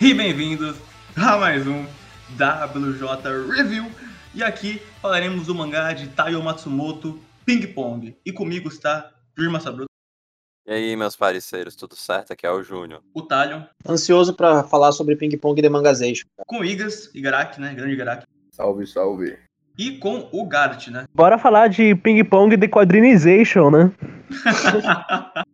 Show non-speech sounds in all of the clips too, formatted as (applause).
e bem-vindos a mais um WJ Review. E aqui falaremos do mangá de Taiyo Matsumoto, Ping Pong. E comigo está Firma Sabruta. E aí, meus parceiros, tudo certo? Aqui é o Júnior. O Talho. Ansioso para falar sobre Ping Pong de Mangazation. Com Igas, Igaraki, né? Grande Igaraki. Salve, salve. E com o Gart, né? (laughs) Bora falar de Ping Pong de Quadrinization, né? (laughs)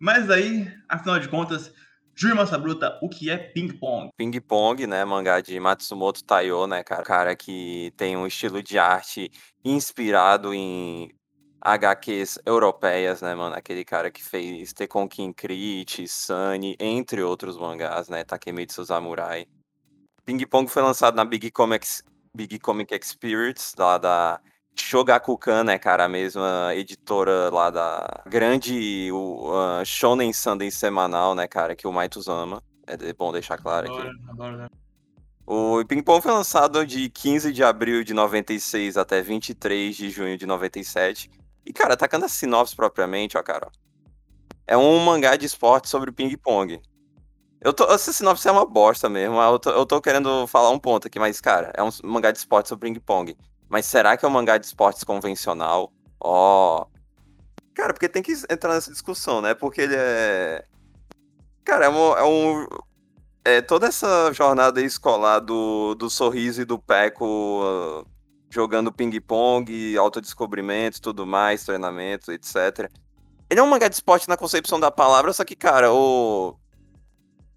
Mas aí, afinal de contas, Júnior Sabruta, o que é Ping Pong? Ping Pong, né? Mangá de Matsumoto Taiyo, né, cara? Cara que tem um estilo de arte inspirado em HQs europeias, né, mano? Aquele cara que fez Tekken Crit, Sunny, entre outros mangás, né? Takemitsu Samurai. Ping Pong foi lançado na Big Comics, Big Comic Experience, lá da Shogakukan, né, cara? A mesma editora lá da grande o, uh, Shonen Sunday semanal, né, cara? Que o Maitos ama. É bom deixar claro aqui. Adoro, né? O Ping Pong foi lançado de 15 de abril de 96 até 23 de junho de 97. E, cara, atacando a sinopse propriamente, ó, cara. É um mangá de esporte sobre ping pong. Eu tô, essa sinopse é uma bosta mesmo. Eu tô, eu tô querendo falar um ponto aqui, mas, cara, é um mangá de esporte sobre ping pong. Mas será que é um mangá de esportes convencional? Ó. Cara, porque tem que entrar nessa discussão, né? Porque ele é. Cara, é um. É, um... é toda essa jornada escolar do, do sorriso e do Peco uh, jogando ping-pong, autodescobrimento, tudo mais, treinamento, etc. Ele é um mangá de esporte na concepção da palavra, só que, cara, o.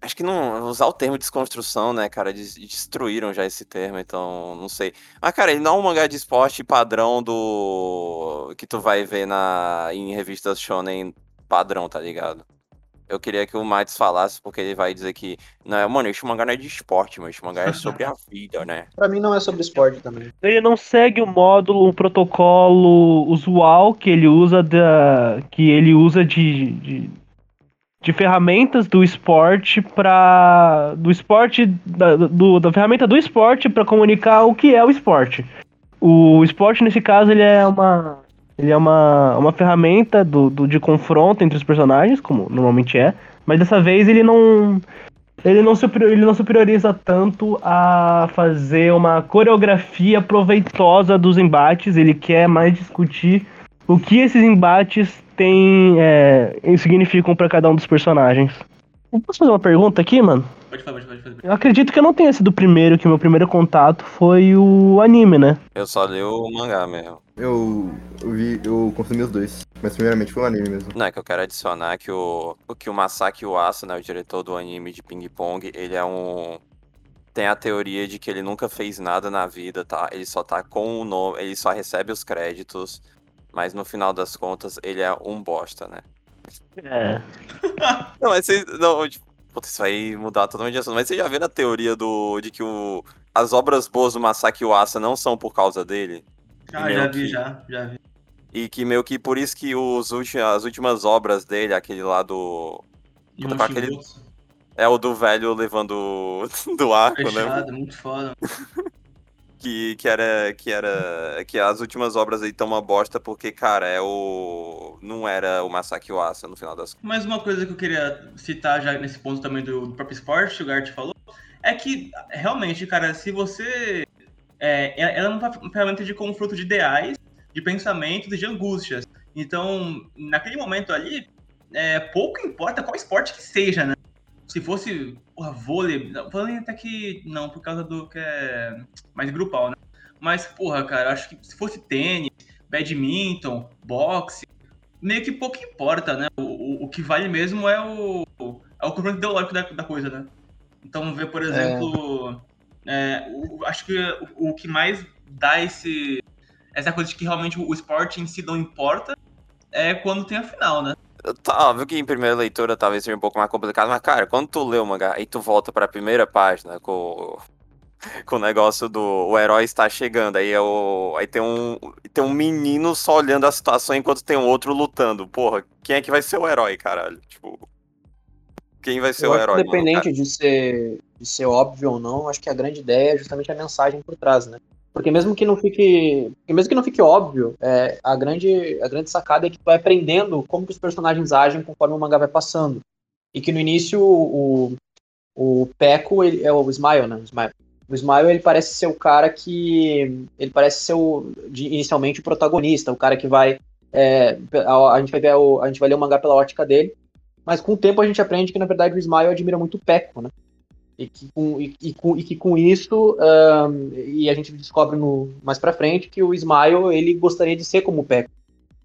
Acho que não. Usar o termo desconstrução, né, cara? Destruíram já esse termo, então não sei. Mas, cara, ele não é um mangá de esporte padrão do. que tu vai ver na... em revistas shonen padrão, tá ligado? Eu queria que o Matos falasse, porque ele vai dizer que. Não, mano, esse mangá não é de esporte, mas esse mangá é sobre a (laughs) vida, né? Pra mim não é sobre esporte também. Ele não segue o módulo, o protocolo usual que ele usa da. que ele usa de, de, de ferramentas do esporte para do esporte da, do, da ferramenta do esporte para comunicar o que é o esporte. O esporte nesse caso ele é uma ele é uma, uma ferramenta do, do, de confronto entre os personagens, como normalmente é, mas dessa vez ele não. Ele não, superior, ele não superioriza tanto a fazer uma coreografia proveitosa dos embates, ele quer mais discutir o que esses embates têm, é, significam para cada um dos personagens. Eu posso fazer uma pergunta aqui, mano? Pode falar, pode falar, pode falar. Eu acredito que eu não tenha sido o primeiro, que o meu primeiro contato foi o anime, né? Eu só li o mangá mesmo. Eu, eu vi, eu consumi os dois. Mas primeiramente foi o anime mesmo. Não, é que eu quero adicionar que o, o que o Masaki Uasa, né, o diretor do anime de Ping Pong, ele é um tem a teoria de que ele nunca fez nada na vida, tá? Ele só tá com o nome, ele só recebe os créditos, mas no final das contas ele é um bosta, né? É. (laughs) Não, mas vocês. Não, tipo, Putz, isso vai mudar totalmente de assunto. Mas você já vê na teoria do, de que o, as obras boas do Masaki Uasa não são por causa dele? Ah, já vi, que, já, já vi. E que meio que por isso que os ulti, as últimas obras dele, aquele lá do. Puta, aquele, é o do velho levando (laughs) do arco, Fechado, né? muito foda. (laughs) que, que era que era que as últimas obras aí estão uma bosta porque cara é o não era o Masaki Uasa no final das contas. Mais uma coisa que eu queria citar já nesse ponto também do, do próprio esporte, o Gart falou, é que realmente, cara, se você é, ela é uma ferramenta de confronto de ideais, de pensamentos e de angústias. Então, naquele momento ali, é, pouco importa qual esporte que seja, né? Se fosse porra, vôlei, vôlei até que não, por causa do que é mais grupal, né? Mas, porra, cara, acho que se fosse tênis, badminton, boxe, meio que pouco importa, né? O, o, o que vale mesmo é o, é o confronto ideológico da, da coisa, né? Então, ver, por exemplo, é. É, o, acho que o, o, que mais dá esse essa coisa de que realmente o esporte em si não importa é quando tem a final, né? Tá, óbvio que em primeira leitura talvez seja um pouco mais complicado, mas, cara, quando tu lê o mangá e tu volta pra primeira página com, (laughs) com o negócio do o herói está chegando, aí, é o, aí tem, um, tem um menino só olhando a situação enquanto tem um outro lutando. Porra, quem é que vai ser o herói, caralho? Tipo. Quem vai ser Eu o herói? Independente mano, de ser, de ser óbvio ou não, acho que a grande ideia é justamente a mensagem por trás, né? Porque mesmo que não fique, mesmo que não fique óbvio, é, a, grande, a grande sacada é que tu vai aprendendo como que os personagens agem conforme o mangá vai passando. E que no início o, O Peco ele, é o Smile, né? O Smile. O Smile ele parece ser o cara que. Ele parece ser o, de, inicialmente o protagonista, o cara que vai. É, a, a, gente vai ver o, a gente vai ler o mangá pela ótica dele. Mas com o tempo a gente aprende que, na verdade, o Smile admira muito o Peco, né? E que com, e, e com, e que com isso, e a gente descobre no, mais pra frente, que o Smile ele gostaria de ser como o Peco.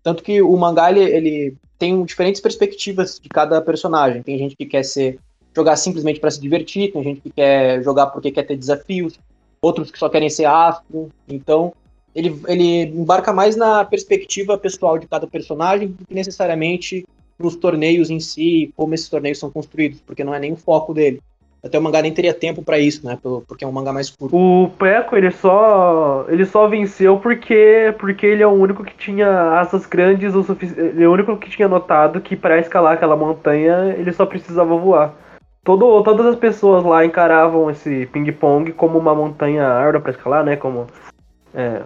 Tanto que o mangá ele, ele tem diferentes perspectivas de cada personagem. Tem gente que quer ser jogar simplesmente para se divertir, tem gente que quer jogar porque quer ter desafios, outros que só querem ser astro. Então, ele, ele embarca mais na perspectiva pessoal de cada personagem do que necessariamente nos torneios em si, como esses torneios são construídos, porque não é nem o foco dele. Até o mangá nem teria tempo para isso, né? Porque é um mangá mais curto. O Peco, ele só ele só venceu porque porque ele é o único que tinha asas grandes o ele é o único que tinha notado que para escalar aquela montanha, ele só precisava voar. Todo, todas as pessoas lá encaravam esse ping-pong como uma montanha árdua para escalar, né? Como é,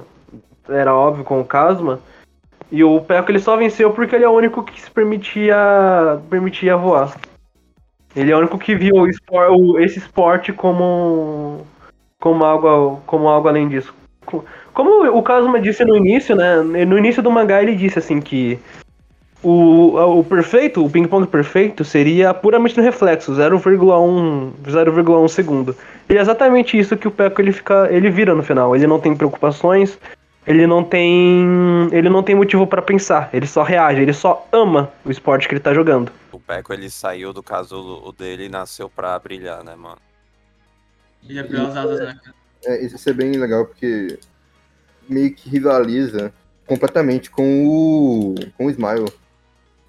era óbvio com o Casma. E o Peco ele só venceu porque ele é o único que se permitia, permitia voar. Ele é o único que viu o esse esporte como, como, algo, como algo além disso. Como o Kazuma disse no início, né? No início do mangá ele disse assim que o, o perfeito, o ping-pong perfeito seria puramente no reflexo, 0,1 0,1 segundo. E é exatamente isso que o Peco ele fica, ele vira no final. Ele não tem preocupações, ele não tem. Ele não tem motivo para pensar. Ele só reage, ele só ama o esporte que ele tá jogando. O Peco ele saiu do casulo dele e nasceu pra brilhar, né, mano? Ele abriu as asas, né, cara? É, isso é bem legal porque meio que rivaliza completamente com o. com o Smile.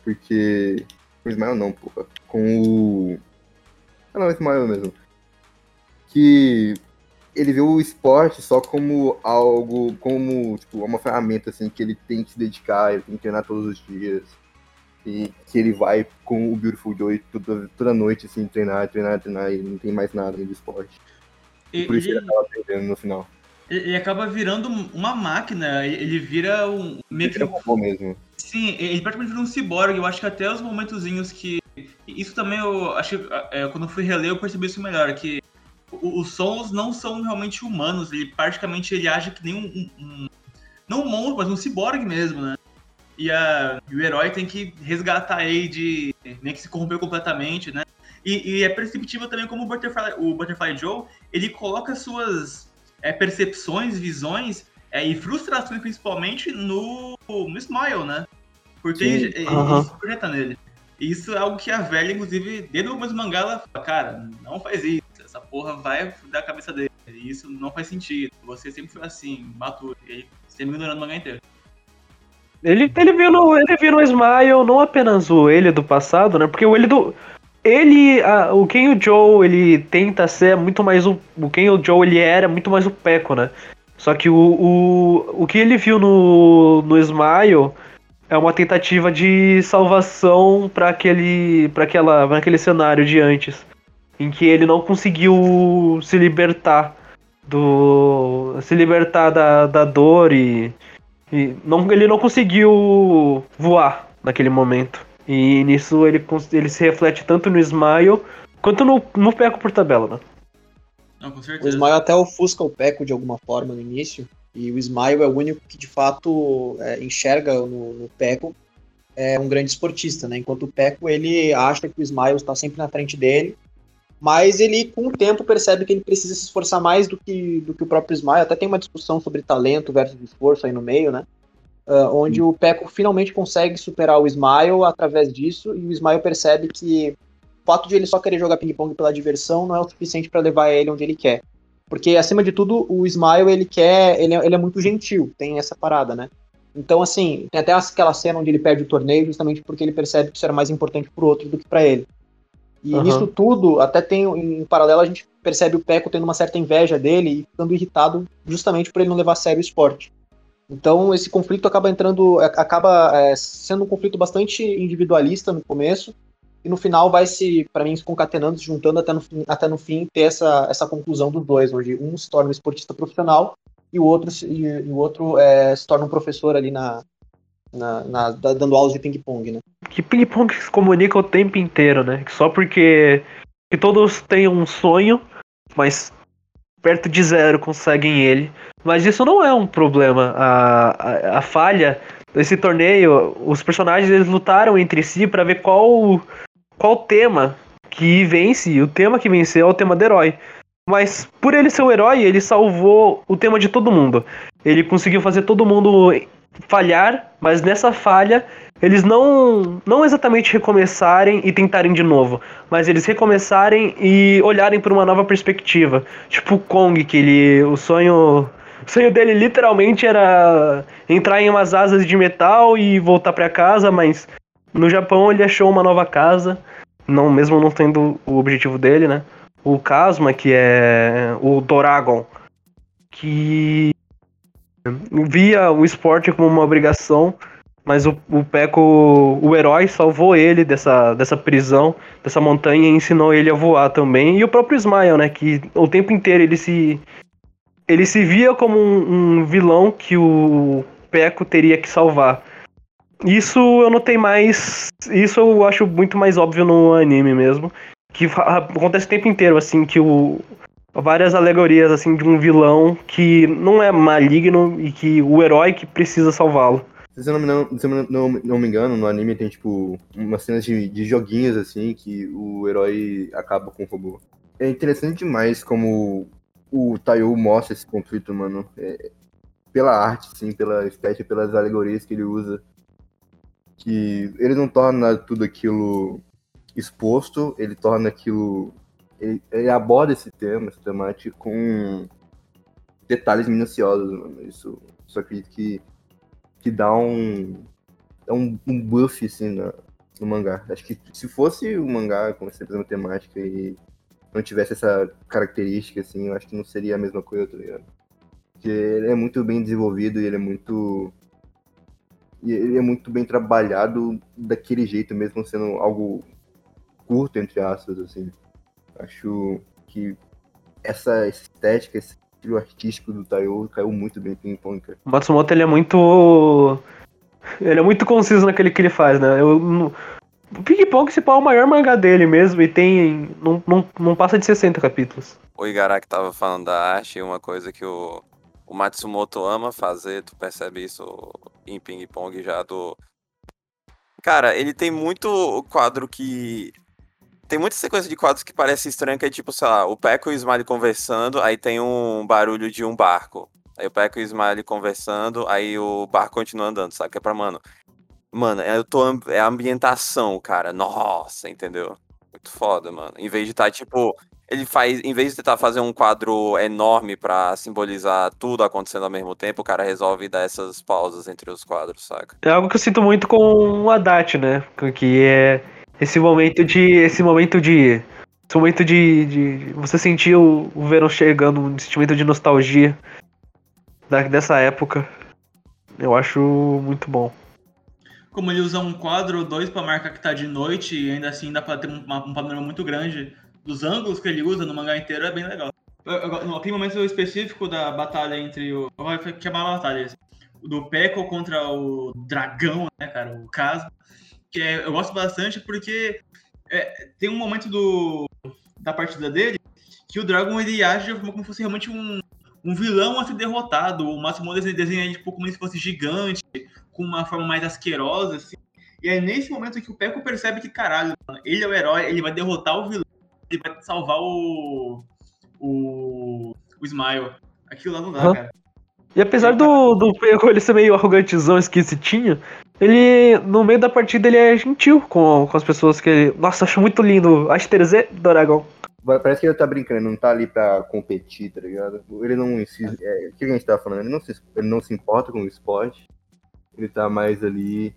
Porque. Com o Smile não, porra. Com o. Ah não, o Smile mesmo. Que ele vê o esporte só como algo, como tipo, uma ferramenta assim que ele tem que se dedicar, ele tem que treinar todos os dias. E que ele vai com o Beautiful Joy toda, toda noite, assim, treinar, treinar, treinar, e não tem mais nada do esporte. E, e por isso ele acaba perdendo no final. Ele acaba virando uma máquina, ele vira um. Meio que... um mesmo. Sim, ele praticamente vira um ciborgue. Eu acho que até os momentozinhos que. Isso também eu acho que é, quando eu fui reler eu percebi isso melhor, que os sons não são realmente humanos, ele praticamente ele age que nem um, um não um monstro, mas um ciborgue mesmo, né? E, a, e o herói tem que resgatar ele de nem que se corrompeu completamente, né? E, e é perceptível também como o Butterfly, o Butterfly Joe ele coloca suas é, percepções, visões é, e frustrações principalmente no, no Smile, né? Porque ele, ele, ele se projeta nele. E isso é algo que a velha, inclusive, dentro do mangá, ela fala, cara, não faz isso essa porra vai dar a cabeça dele. Isso não faz sentido. Você sempre foi assim, maturo. E ele sempre ignorando o mangá inteiro. Ele, ele, viu no, ele no Smile não apenas o ele do passado, né? Porque o ele do. Ele. A, o quem o Joe ele tenta ser muito mais o. O quem o Joe ele era muito mais o Peco, né? Só que o, o, o que ele viu no, no Smile é uma tentativa de salvação para aquele. para aquela. Pra aquele cenário de antes em que ele não conseguiu se libertar do se libertar da, da dor e, e não, ele não conseguiu voar naquele momento. E nisso ele, ele se reflete tanto no Smile quanto no, no Peco por tabela, né? Não, com certeza. O Smile até ofusca o Peco de alguma forma no início. E o Smile é o único que de fato é, enxerga no, no Peco é um grande esportista, né? Enquanto o Peco ele acha que o Smile está sempre na frente dele mas ele com o tempo percebe que ele precisa se esforçar mais do que, do que o próprio Smile. Até tem uma discussão sobre talento versus esforço aí no meio, né? Uh, onde o Peco finalmente consegue superar o Smile através disso, e o Smile percebe que o fato de ele só querer jogar ping-pong pela diversão não é o suficiente para levar ele onde ele quer. Porque, acima de tudo, o Smile, ele quer. Ele é, ele é muito gentil, tem essa parada, né? Então, assim, tem até aquela cena onde ele perde o torneio justamente porque ele percebe que isso era mais importante pro outro do que para ele. E uhum. nisso tudo, até tem, em paralelo, a gente percebe o Peco tendo uma certa inveja dele e ficando irritado justamente por ele não levar a sério o esporte. Então esse conflito acaba entrando, é, acaba é, sendo um conflito bastante individualista no começo e no final vai se, para mim, se concatenando, se juntando até no, até no fim ter essa, essa conclusão dos dois, onde um se torna um esportista profissional e o outro, e, e o outro é, se torna um professor ali na, na, na, dando aulas de ping-pong, né? Que ping-pong se comunica o tempo inteiro, né? Só porque que todos têm um sonho, mas perto de zero conseguem ele. Mas isso não é um problema. A, a, a falha desse torneio, os personagens eles lutaram entre si para ver qual qual tema que vence. O tema que venceu é o tema do herói. Mas por ele ser o herói, ele salvou o tema de todo mundo. Ele conseguiu fazer todo mundo falhar, mas nessa falha eles não não exatamente recomeçarem e tentarem de novo, mas eles recomeçarem e olharem por uma nova perspectiva. Tipo o Kong, que ele o sonho o sonho dele literalmente era entrar em umas asas de metal e voltar para casa, mas no Japão ele achou uma nova casa, não mesmo não tendo o objetivo dele, né? O Kasma, que é o Doragon, que via o esporte como uma obrigação, mas o, o Peco, o herói, salvou ele dessa, dessa prisão, dessa montanha e ensinou ele a voar também. E o próprio Smile, né? Que o tempo inteiro ele se. Ele se via como um, um vilão que o Peco teria que salvar. Isso eu notei mais. Isso eu acho muito mais óbvio no anime mesmo. Que acontece o tempo inteiro, assim, que o, várias alegorias assim de um vilão que não é maligno e que o herói que precisa salvá-lo. Se eu, não, se eu não, não, me engano, no anime tem tipo umas cenas de, de joguinhos assim que o herói acaba com o robô. É interessante demais como o Taiyo mostra esse conflito, mano. É, pela arte, sim, pela estética, pelas alegorias que ele usa. Que ele não torna tudo aquilo exposto, ele torna aquilo ele, ele, aborda esse tema, essa temática com detalhes minuciosos, mano. Isso, isso acredito que, que dá um, dá um, um buff, assim, na, no mangá. Acho que se fosse um mangá com essa mesma temática e não tivesse essa característica, assim, eu acho que não seria a mesma coisa, tá ligado? Porque ele é muito bem desenvolvido e ele é muito. E ele é muito bem trabalhado daquele jeito, mesmo sendo algo curto, entre aspas, assim. Acho que essa estética, esse estilo artístico do Taiyo caiu muito bem em Ping Pong, cara. O Matsumoto, ele é muito... Ele é muito conciso naquele que ele faz, né? Eu, o Ping Pong se é o maior mangá dele mesmo e tem. Não, não, não passa de 60 capítulos. O Igaraki tava falando da arte, uma coisa que o, o Matsumoto ama fazer, tu percebe isso em Ping Pong já do. Cara, ele tem muito quadro que tem muita sequência de quadros que parece estranha, que é tipo, sei lá, o Peco e o Smiley conversando, aí tem um barulho de um barco. Aí o Peco e o Smiley conversando, aí o barco continua andando, sabe? Que é pra, mano. Mano, eu tô. É a ambientação, cara. Nossa, entendeu? Muito foda, mano. Em vez de estar, tá, tipo. Ele faz. Em vez de tentar fazer um quadro enorme para simbolizar tudo acontecendo ao mesmo tempo, o cara resolve dar essas pausas entre os quadros, saca? É algo que eu sinto muito com o Haddad, né? Que é esse momento de. Esse momento de. Esse momento de. de você sentir o, o Venom chegando, um sentimento de nostalgia da, dessa época. Eu acho muito bom. Como ele usa um quadro ou dois para marcar que tá de noite e ainda assim dá pra ter um, um panorama muito grande dos ângulos que ele usa no mangá inteiro, é bem legal. Aquele momento específico da batalha entre o. Vai chamar a batalha do Peco contra o dragão, né, cara? O Casmo que é, eu gosto bastante porque é, tem um momento do, da partida dele que o Dragon ele age como se fosse realmente um, um vilão a ser derrotado. O Máximo desenha ele tipo, como se fosse gigante, com uma forma mais asquerosa, assim. E é nesse momento que o Peco percebe que, caralho, ele é o herói, ele vai derrotar o vilão, ele vai salvar o. o. o Smile. Aquilo lá não dá, uhum. cara. E apesar do, do Peco ele ser meio arrogantezão, esquisitinho, ele, no meio da partida, ele é gentil com, com as pessoas que ele. Nossa, acho muito lindo. Acho Terezê do Aragão. Parece que ele tá brincando, não tá ali pra competir, tá ligado? Ele não. Se, é, o que a gente tá falando? Ele não, se, ele não se importa com o esporte. Ele tá mais ali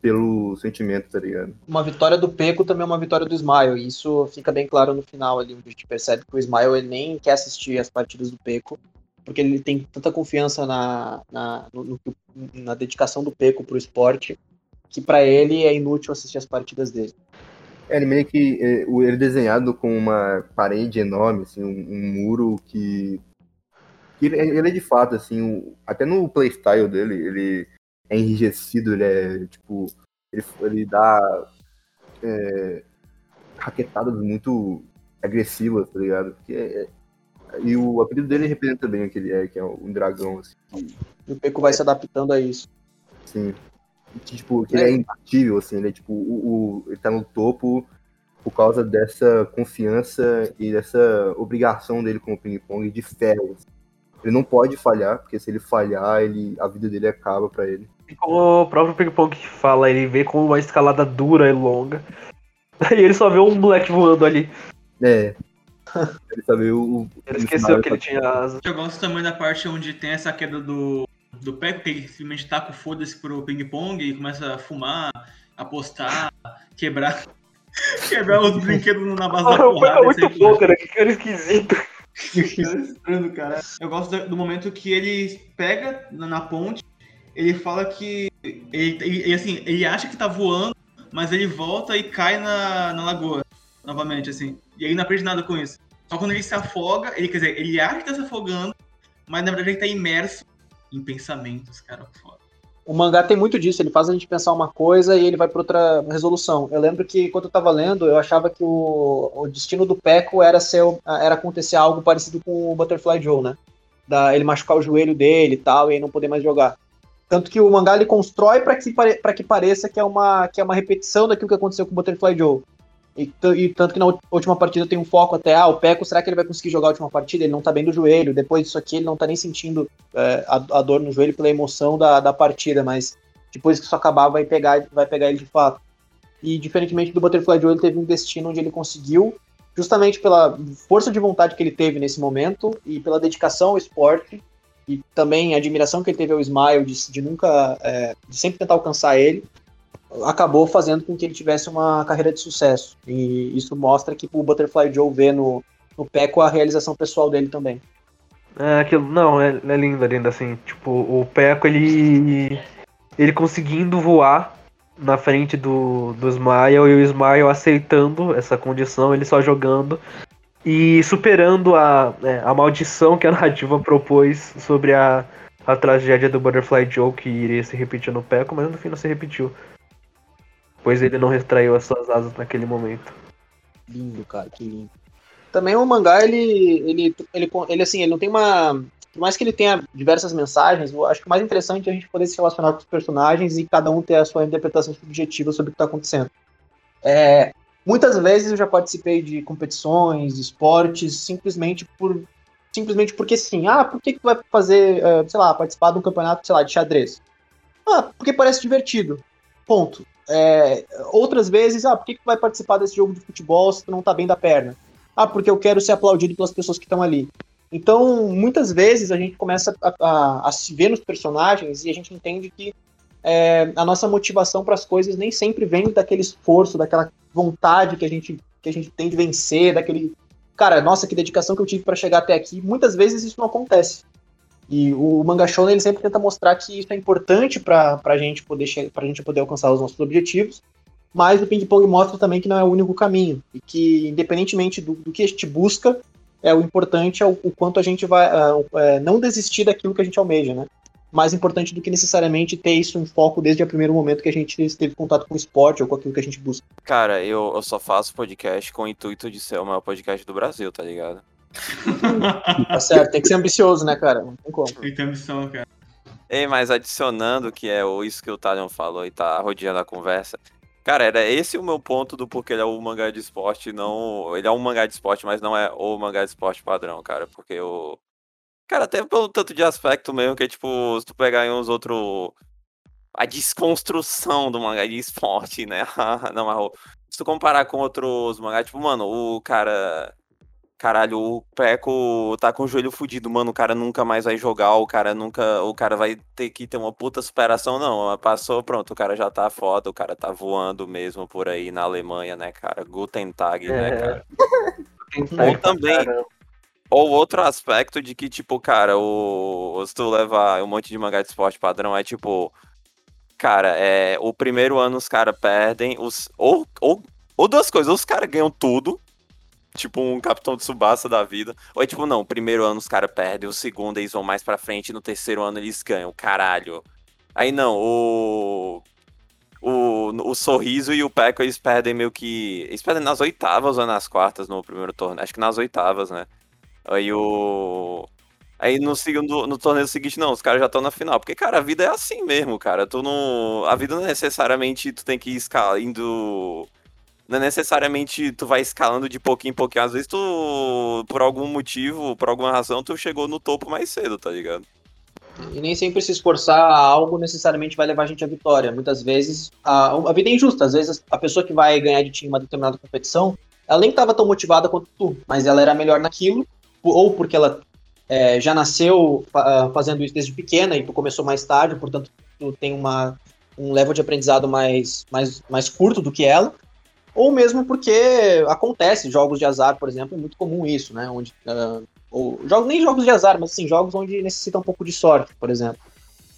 pelo sentimento, tá ligado? Uma vitória do Peco também é uma vitória do Smile. E isso fica bem claro no final ali, onde a gente percebe que o Smile ele nem quer assistir as partidas do Peco porque ele tem tanta confiança na, na, no, na dedicação do Peco pro esporte, que para ele é inútil assistir as partidas dele. É, ele meio que é, ele desenhado com uma parede enorme, assim, um, um muro que, que ele, ele, é de fato assim, até no playstyle dele, ele é enrijecido, ele é tipo, ele, ele dá é, raquetadas muito agressivas, tá ligado? Porque é- E o apelido dele representa bem o que ele é, que é um dragão, assim. E o Peco vai se adaptando a isso. Que, tipo, que ele é imbatível, assim, ele é tipo, o, o- ele tá no topo por causa dessa confiança e dessa obrigação dele como ping-pong de ferro. assim. Ele não pode falhar, porque se ele falhar, ele, a vida dele acaba pra ele. E como o próprio Ping Pong fala, ele vê com uma escalada dura e longa. (laughs) E ele só vê um moleque voando ali. É. (laughs) ele sabe o. Ele esqueceu que ele tá- tinha asa. Eu gosto também da parte onde tem essa queda do, do Peco, que ele simplesmente taca o foda-se pro ping-pong e começa a fumar, apostar, quebrar. (laughs) quebrar os brinquedos na base da (laughs) porrada. é muito bom, cara. Que cara esquisito. Estranho, cara. Eu gosto do- momento que ele pega na, ponte, ele fala que. Ele, ele- ele, assim, ele acha que tá voando, mas ele volta e cai na, na lagoa novamente, assim. E ele não aprende nada com isso. Só quando ele se afoga, ele quer dizer, ele acha que tá se afogando, mas na verdade ele tá imerso em pensamentos, cara. Foda. O mangá tem muito disso, ele faz a gente pensar uma coisa e ele vai para outra resolução. Eu lembro que quando eu tava lendo, eu achava que o, o destino do Peco era ser era acontecer algo parecido com o Butterfly Joe, né? Da, ele machucar o joelho dele e tal, e aí não poder mais jogar. Tanto que o mangá ele constrói para que, pra que pareça que é, uma, que é uma repetição daquilo que aconteceu com o Butterfly Joe. E, e tanto que na última partida tem um foco até, ah, o Peco, será que ele vai conseguir jogar a última partida? Ele não tá bem do joelho, depois disso aqui ele não tá nem sentindo é, a, a dor no joelho pela emoção da, da partida, mas depois que isso acabar vai pegar, vai pegar ele de fato. E diferentemente do Butterfly Joe, ele teve um destino onde ele conseguiu, justamente pela força de vontade que ele teve nesse momento e pela dedicação ao esporte e também a admiração que ele teve ao Smile de, de nunca, é, de sempre tentar alcançar ele, acabou fazendo com que ele tivesse uma carreira de sucesso. E isso mostra que o Butterfly Joe vê no, no Peco a realização pessoal dele também. É, aquilo, não, é, é lindo, é lindo, assim. Tipo, o Peco, ele. Ele conseguindo voar na frente do, do Smile e o Smile aceitando essa condição, ele só jogando e superando a, é, a maldição que a narrativa propôs sobre a, a tragédia do Butterfly Joe que iria se repetir no Peco, mas no fim não se repetiu. Pois ele não retraiu as suas asas naquele momento. Lindo, cara, que lindo. Também o mangá, ele, ele, ele, ele, assim, ele não tem uma. Por mais que ele tenha diversas mensagens, eu acho que o mais interessante é a gente poder se relacionar com os personagens e cada um ter a sua interpretação subjetiva sobre o que está acontecendo. É, muitas vezes eu já participei de competições, esportes, simplesmente por simplesmente porque sim. Ah, por que, que tu vai fazer, uh, sei lá, participar de um campeonato, sei lá, de xadrez? Ah, porque parece divertido. Ponto. É, outras vezes, ah, por que, que vai participar desse jogo de futebol se tu não tá bem da perna? Ah, porque eu quero ser aplaudido pelas pessoas que estão ali. Então, muitas vezes a gente começa a, a, a, se ver nos personagens e a gente entende que é, a nossa motivação para as coisas nem sempre vem daquele esforço, daquela vontade que a gente, que a gente tem de vencer, daquele. Cara, nossa, que dedicação que eu tive para chegar até aqui. Muitas vezes isso não acontece. E o Manga Shonen, ele sempre tenta mostrar que isso é importante para a gente poder pra gente poder alcançar os nossos objetivos, mas o ping-pong mostra também que não é o único caminho e que independentemente do, do que a gente busca, é o importante é o, o quanto a gente vai uh, é, não desistir daquilo que a gente almeja, né? Mais importante do que necessariamente ter isso em foco desde o primeiro momento que a gente esteve em contato com o esporte ou com aquilo que a gente busca. Cara, eu, eu só faço podcast com o intuito de ser o maior podcast do Brasil, tá ligado? (laughs) tá certo, tem que ser ambicioso, né, cara? Não tem como. Tem que ter ambição, cara. Ei, mas adicionando, que é isso que o Talion falou e tá rodeando a conversa. Cara, era esse o meu ponto do porquê ele é o mangá de esporte, não. Ele é um mangá de esporte, mas não é o mangá de esporte padrão, cara. Porque o. Cara, até pelo tanto de aspecto mesmo, que tipo, se tu pegar em uns outros. A desconstrução do mangá de esporte, né? (laughs) não, mas se tu comparar com outros mangás, tipo, mano, o cara. Caralho, o Peco tá com o joelho fudido, mano. O cara nunca mais vai jogar, o cara nunca. O cara vai ter que ter uma puta superação, não. Passou, pronto, o cara já tá foda, o cara tá voando mesmo por aí na Alemanha, né, cara? Guten Tag, né, É. cara? Ou também, ou outro aspecto de que, tipo, cara, o. Se tu levar um monte de mangá de esporte padrão, é tipo. Cara, é. O primeiro ano os caras perdem. Os, ou, ou, ou duas coisas, ou os caras ganham tudo. Tipo um Capitão de Subasa da vida. Ou é tipo, não, primeiro ano os caras perdem, o segundo eles vão mais pra frente, no terceiro ano eles ganham. Caralho. Aí não, o. o, o Sorriso e o Peco, eles perdem meio que. Eles perdem nas oitavas ou nas quartas no primeiro torneio. Acho que nas oitavas, né? Aí o. Aí no segundo, no torneio seguinte, não, os caras já estão na final. Porque, cara, a vida é assim mesmo, cara. Tu não. A vida não é necessariamente tu tem que ir indo. Não é necessariamente tu vai escalando de pouquinho em pouquinho. Às vezes tu, por algum motivo, por alguma razão, tu chegou no topo mais cedo, tá ligado? E nem sempre se esforçar a algo necessariamente vai levar a gente à vitória. Muitas vezes a, a vida é injusta. Às vezes a pessoa que vai ganhar de ti em uma determinada competição, ela nem estava tão motivada quanto tu, mas ela era melhor naquilo, ou porque ela é, já nasceu uh, fazendo isso desde pequena e tu começou mais tarde, portanto tu tem uma, um level de aprendizado mais, mais, mais curto do que ela, ou mesmo porque acontece, jogos de azar, por exemplo, é muito comum isso, né? Onde uh, ou jogos, nem jogos de azar, mas sim, jogos onde necessita um pouco de sorte, por exemplo.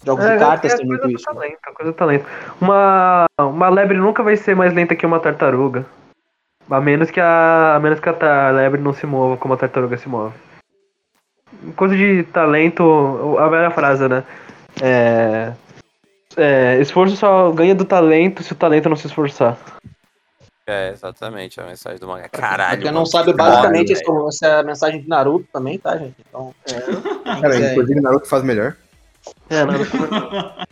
Jogos é, de cartas é tem muito isso. Talento, né? coisa do talento. Uma, uma lebre nunca vai ser mais lenta que uma tartaruga. A menos que a, a menos que a lebre não se mova como a tartaruga se move. Coisa de talento, a velha frase, né? É, é, esforço só ganha do talento se o talento não se esforçar. É, exatamente, a mensagem do manga. Caralho. Pra quem não sabe, basicamente, essa é a mensagem de Naruto também, tá, gente? Então. (laughs) É. Cara, inclusive Naruto faz melhor. É, Naruto (laughs)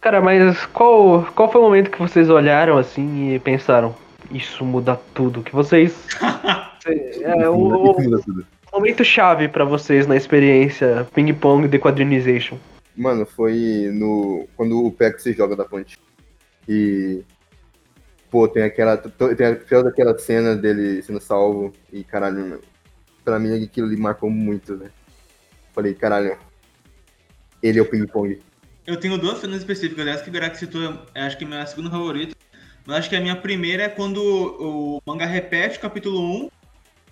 Cara, mas qual, qual foi o momento que vocês olharam assim e pensaram, isso muda tudo? Que vocês. (laughs) é, o, o momento chave para vocês na experiência ping-pong de quadrinization. Mano, foi no. Quando o Peck se joga da ponte. E pô, tem aquela. Tem toda aquela cena dele sendo salvo. E caralho, pra mim aquilo ali marcou muito, né? Falei, caralho. Ele é o ping-pong. Eu tenho duas cenas específicas. Essa que o Garax citou, acho que é minha segunda favorita. Mas acho que a minha primeira é quando o manga repete o capítulo 1,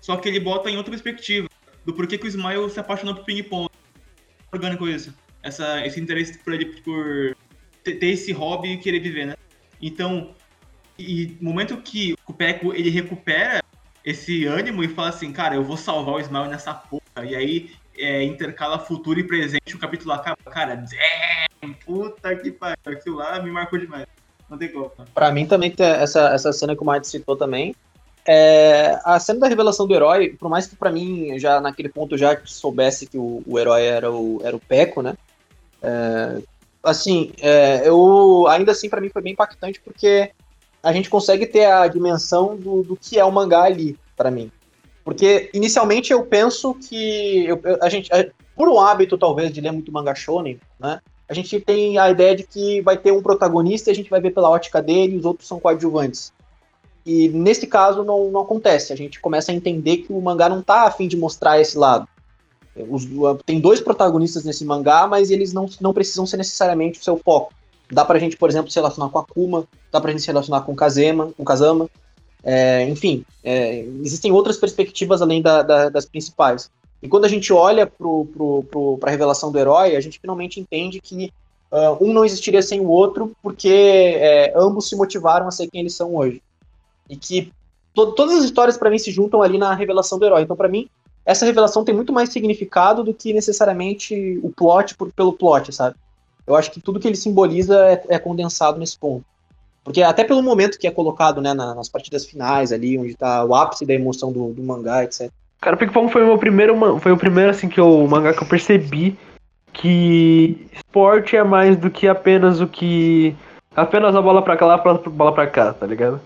só que ele bota em outra perspectiva. Do porquê que o Smile se apaixonou por ping-pong. Orgânico isso. Essa, esse interesse por ele por ter esse hobby e querer viver, né? Então, e no momento que o Peco ele recupera esse ânimo e fala assim, cara, eu vou salvar o Ismael nessa porra. E aí é, intercala futuro e presente, o capítulo acaba, cara, damn, puta que pariu, aquilo lá me marcou demais. Não tem como. Pra mim também essa, essa cena que o Martin citou também. É, a cena da revelação do herói, por mais que para mim, já naquele ponto, já soubesse que o, o herói era o, era o Peco, né? É, assim, é, eu ainda assim para mim foi bem impactante porque a gente consegue ter a dimensão do, do que é o mangá ali, para mim. Porque inicialmente eu penso que eu, a gente, por um hábito talvez de ler muito manga shonen, né? A gente tem a ideia de que vai ter um protagonista e a gente vai ver pela ótica dele e os outros são coadjuvantes. E nesse caso não, não acontece. A gente começa a entender que o mangá não tá afim de mostrar esse lado. Os, tem dois protagonistas nesse mangá, mas eles não, não precisam ser necessariamente o seu foco. Dá pra gente, por exemplo, se relacionar com a Kuma, dá pra gente se relacionar com o Kazema, com o Kazama. É, enfim, é, existem outras perspectivas além da, da, das principais. E quando a gente olha para a revelação do herói, a gente finalmente entende que uh, um não existiria sem o outro, porque é, ambos se motivaram a ser quem eles são hoje. E que to todas as histórias, para mim, se juntam ali na revelação do herói. Então, para mim, essa revelação tem muito mais significado do que necessariamente o plot por, pelo plot, sabe? Eu acho que tudo que ele simboliza é, é condensado nesse ponto. Porque até pelo momento que é colocado né, na, nas partidas finais ali, onde tá o ápice da emoção do, do mangá, etc. Cara, Ping Pong foi o meu primeiro, foi o primeiro assim que eu, o mangá que eu percebi que esporte é mais do que apenas o que apenas a bola para cá, a bola para cá, tá ligado?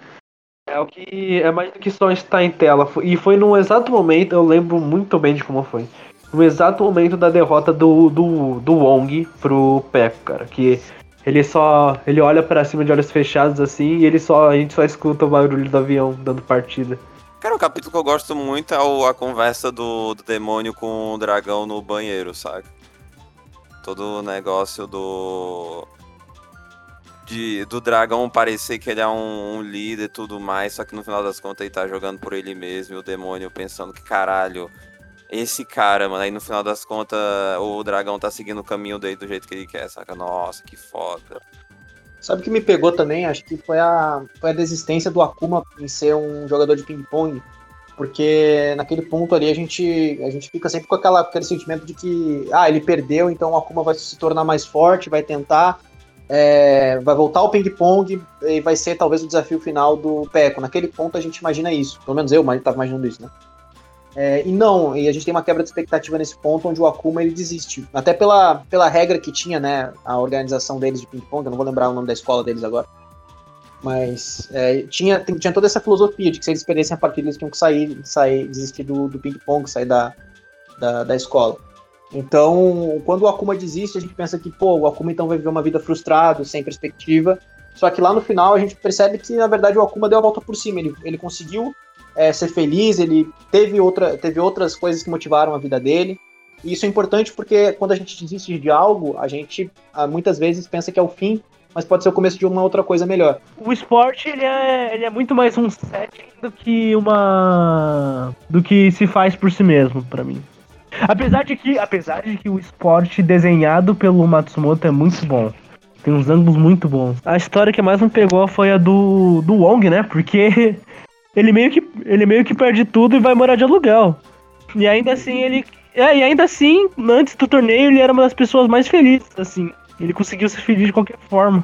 É o que é mais do que só estar em tela. E foi num exato momento, eu lembro muito bem de como foi no exato momento da derrota do, do, do Wong pro Peco, cara. Que ele só. Ele olha para cima de olhos fechados assim e ele só. A gente só escuta o barulho do avião dando partida. Cara, o capítulo que eu gosto muito é o, a conversa do, do demônio com o dragão no banheiro, sabe? Todo o negócio do. De, do dragão parecer que ele é um, um líder e tudo mais, só que no final das contas ele tá jogando por ele mesmo e o demônio pensando que caralho, esse cara, mano. Aí no final das contas, o dragão tá seguindo o caminho dele do jeito que ele quer, saca? Nossa, que foda. Sabe o que me pegou também? Acho que foi a, foi a desistência do Akuma em ser um jogador de ping-pong. Porque naquele ponto ali a gente, a gente fica sempre com aquela, aquele sentimento de que, ah, ele perdeu, então o Akuma vai se tornar mais forte, vai tentar. é, vai voltar o ping-pong e vai ser talvez o desafio final do Peco. Naquele ponto a gente imagina isso. Pelo menos eu estava imaginando isso, né? É, e não, e a gente tem uma quebra de expectativa nesse ponto onde o Akuma ele desiste. Até pela, pela regra que tinha, né? A organização deles de ping-pong, eu não vou lembrar o nome da escola deles agora. Mas é, tinha, tinha toda essa filosofia de que se eles perdessem a partida, eles tinham que sair, sair desistir do, do ping-pong, sair da, da, da escola. Então, quando o Akuma desiste, a gente pensa que, pô, o Akuma então vai viver uma vida frustrado, sem perspectiva. Só que lá no final a gente percebe que, na verdade, o Akuma deu a volta por cima. Ele, ele conseguiu é, ser feliz, ele teve, outra, teve outras coisas que motivaram a vida dele. E isso é importante porque quando a gente desiste de algo, a gente ah, muitas vezes pensa que é o fim, mas pode ser o começo de uma outra coisa melhor. O esporte ele é, ele é muito mais um setting do que uma do que se faz por si mesmo para mim. Apesar de que, apesar de que o esporte desenhado pelo Matsumoto é muito bom. Tem uns ângulos muito bons. A história que mais me pegou foi a do, do Wong, né? Porque ele meio, que, ele meio que perde tudo e vai morar de aluguel. E ainda assim ele. É, e ainda assim, antes do torneio, ele era uma das pessoas mais felizes, assim. Ele conseguiu ser feliz de qualquer forma.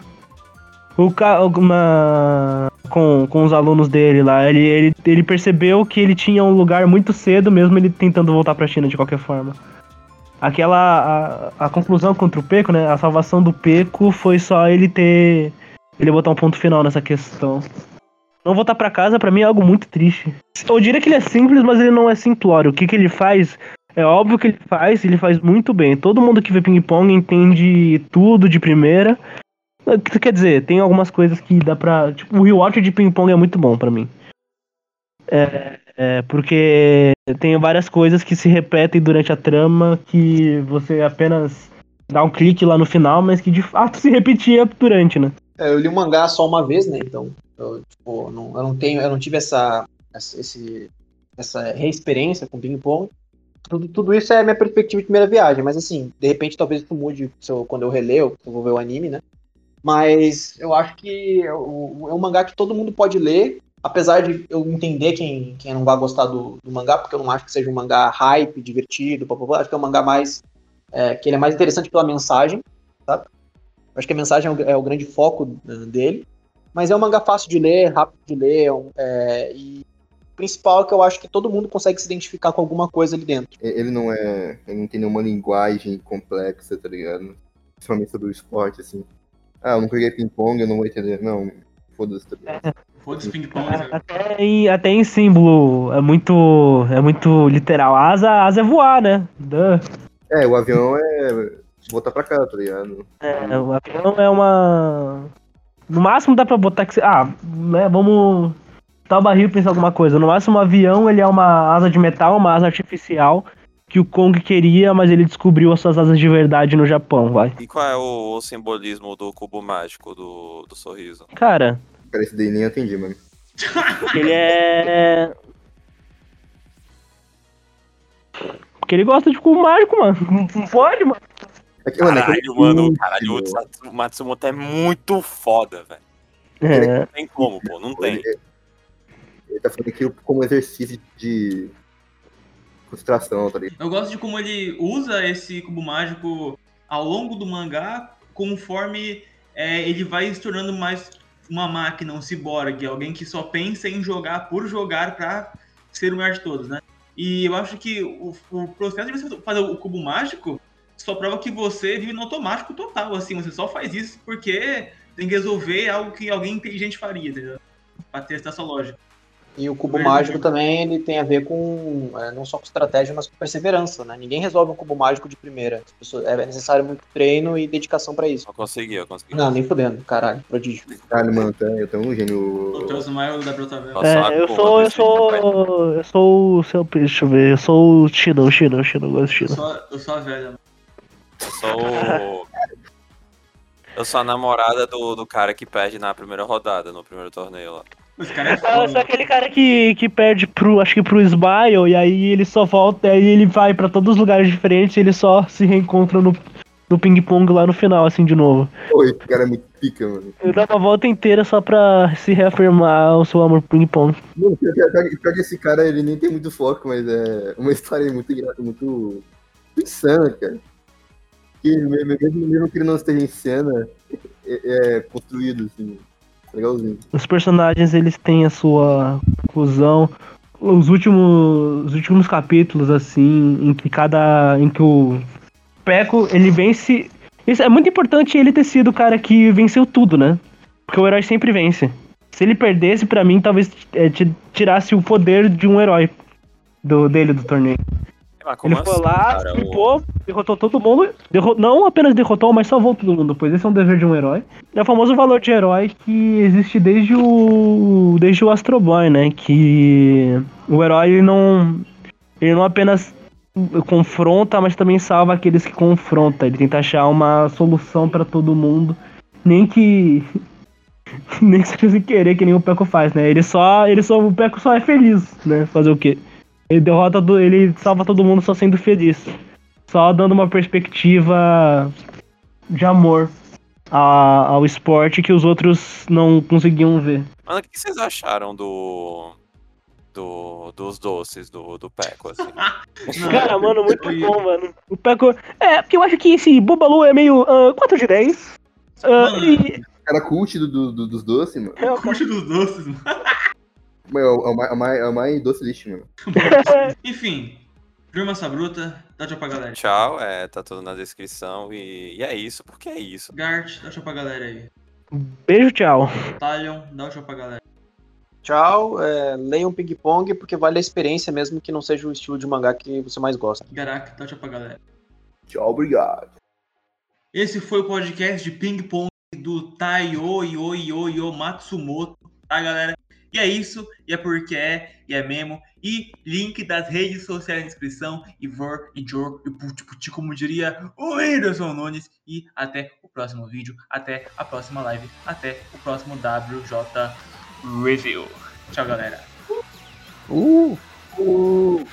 O uma, com, com os alunos dele lá, ele, ele, ele percebeu que ele tinha um lugar muito cedo, mesmo ele tentando voltar pra China de qualquer forma. Aquela. A, a conclusão contra o Peco, né? A salvação do Peco foi só ele ter. Ele botar um ponto final nessa questão. Não voltar para casa, para mim, é algo muito triste. Eu diria que ele é simples, mas ele não é simplório. O que, que ele faz é óbvio que ele faz, ele faz muito bem. Todo mundo que vê ping-pong entende tudo de primeira. Quer dizer, tem algumas coisas que dá pra. Tipo, o rewatch de ping-pong é muito bom para mim. É, é, porque tem várias coisas que se repetem durante a trama que você apenas dá um clique lá no final, mas que de fato (laughs) se repetia durante, né? É, eu li o mangá só uma vez, né? Então, eu, tipo, não, eu não tenho, eu não tive essa, essa, esse, essa reexperiência com ping-pong. Tudo, tudo isso é minha perspectiva de primeira viagem, mas assim, de repente talvez isso mude eu, quando eu releio, eu vou ver o anime, né? Mas eu acho que é, é um mangá que todo mundo pode ler, apesar de eu entender quem, quem não vai gostar do, do mangá, porque eu não acho que seja um mangá hype, divertido, blá, blá, blá. acho que é um mangá mais. É, que ele é mais interessante pela mensagem, sabe? Acho que a mensagem é o, é o grande foco uh, dele. Mas é um mangá fácil de ler, rápido de ler, é, e o principal é que eu acho que todo mundo consegue se identificar com alguma coisa ali dentro. Ele não é. Ele não tem nenhuma linguagem complexa, tá ligado? Principalmente sobre o esporte, assim. Ah, eu não joguei ping-pong, eu não vou entender. Não, foda-se. Tá é. Foda-se ping-pong. Até em, até em símbolo é muito, é muito literal. A asa, a asa é voar, né? Duh. É, o avião é voltar pra cá, tá ligado? É, o avião é uma. No máximo dá pra botar que. Ah, né, vamos. Tá o barril pensar alguma coisa. No máximo, um avião ele é uma asa de metal, uma asa artificial que o Kong queria, mas ele descobriu as suas asas de verdade no Japão, vai. E qual é o, o simbolismo do cubo mágico do, do sorriso? Cara. Cara, esse daí nem entendi, mano. (laughs) Ele é. Porque ele gosta de cubo mágico, mano. Não pode, mano. É que, mano, caralho, é mano, caralho, o Matsumoto é muito foda, velho. É. Não tem como, pô, não tem. Ele, ele tá falando aquilo como exercício de frustração, tá ligado? Eu gosto de como ele usa esse cubo mágico ao longo do mangá, conforme é, ele vai se tornando mais uma máquina, um ciborgue, alguém que só pensa em jogar por jogar pra ser o melhor de todos, né? E eu acho que o, o processo de você fazer o cubo mágico só prova que você vive no automático total, assim, você só faz isso porque tem que resolver algo que alguém inteligente faria, entendeu? Pra testar essa lógica. E o cubo mágico também ele tem a ver com é, não só com estratégia, mas com perseverança, né? Ninguém resolve um cubo mágico de primeira. Pessoas, é necessário muito treino e dedicação para isso. Eu consegui, eu consegui. Não, nem fudendo, caralho, prodígio. Caralho, mano, eu tenho um gênio. O Teus Maio da Brotavel. É, eu sou, eu sou, eu sou o seu, deixa eu ver, eu sou o Chino, o Chino, o Chino, eu gosto de Chino. Eu sou, eu sou a velha, mano. Eu sou Eu sou a namorada do, do cara que perde na primeira rodada, no primeiro torneio lá. Esse cara é Ah, eu sou aquele cara que, que perde pro, acho que pro Smile, e aí ele só volta, aí ele vai pra todos os lugares diferentes e ele só se reencontra no, no ping-pong lá no final, assim, de novo. Pô, esse cara é muito pica, mano. Ele dá uma volta inteira só pra se reafirmar o seu amor pro ping-pong. Pior, que esse cara, ele nem tem muito foco, mas é uma história muito, muito insana, cara. Que mesmo, mesmo que ele não esteja em cena, é, é construído, assim. Legalzinho. Os personagens, eles têm a sua conclusão. Os últimos, os últimos capítulos, assim, em que cada. em que o Peco, ele vence. Isso é muito importante ele ter sido o cara que venceu tudo, né? Porque o herói sempre vence. Se ele perdesse, para mim, talvez é, tirasse o poder de um herói do, dele do torneio. Ele foi assim, lá, flipou, derrotou todo mundo. Derro não apenas derrotou, mas salvou todo mundo, pois esse é um dever de um herói. É o famoso valor de herói que existe desde o. desde o Astro Boy, né? Que o herói ele não. Ele não apenas confronta, mas também salva aqueles que confronta. Ele tenta achar uma solução para todo mundo. Nem que. (laughs) nem que seja sem querer, que nem o Peco faz, né? Ele só. Ele só. O Peco só é feliz, né? Fazer o quê? Ele derrota. Do, ele salva todo mundo só sendo feliz. Só dando uma perspectiva de amor a, ao esporte que os outros não conseguiam ver. Mano, o que vocês acharam do do, dos doces do, do Peco, assim. (laughs) Cara, mano, muito bom, mano. O Peco. É, porque eu acho que esse Bubalu é meio uh, 4 de 10. Uh, mano, e... Cara, cult do, do, dos doces, mano. É o cult dos doces, mano. É o, é o, mais, é o, mais, é o mais doce lixo, mano. (laughs) Enfim, Turma Sabruta, dá tchau pra galera. Tchau, é, tá tudo na descrição. E, e é isso, porque é isso. Gart, dá tchau pra galera aí. Beijo, tchau. Talion, dá tchau pra galera. Tchau, é, leiam Ping Pong porque vale a experiência mesmo que não seja o estilo de mangá que você mais gosta. Garak, dá tchau pra galera. Tchau, obrigado. Esse foi o podcast de Ping Pong do Taiyo Yo Yo Yo Matsumoto, tá galera? E é isso, e é porque é, e é mesmo. E link das redes sociais na descrição. E Vor, e Jor, e Puti Puti, como diria o Whindersson Nunes. E até o próximo vídeo, até a próxima live, até o próximo WJ Review. Tchau, galera. Uh, uh.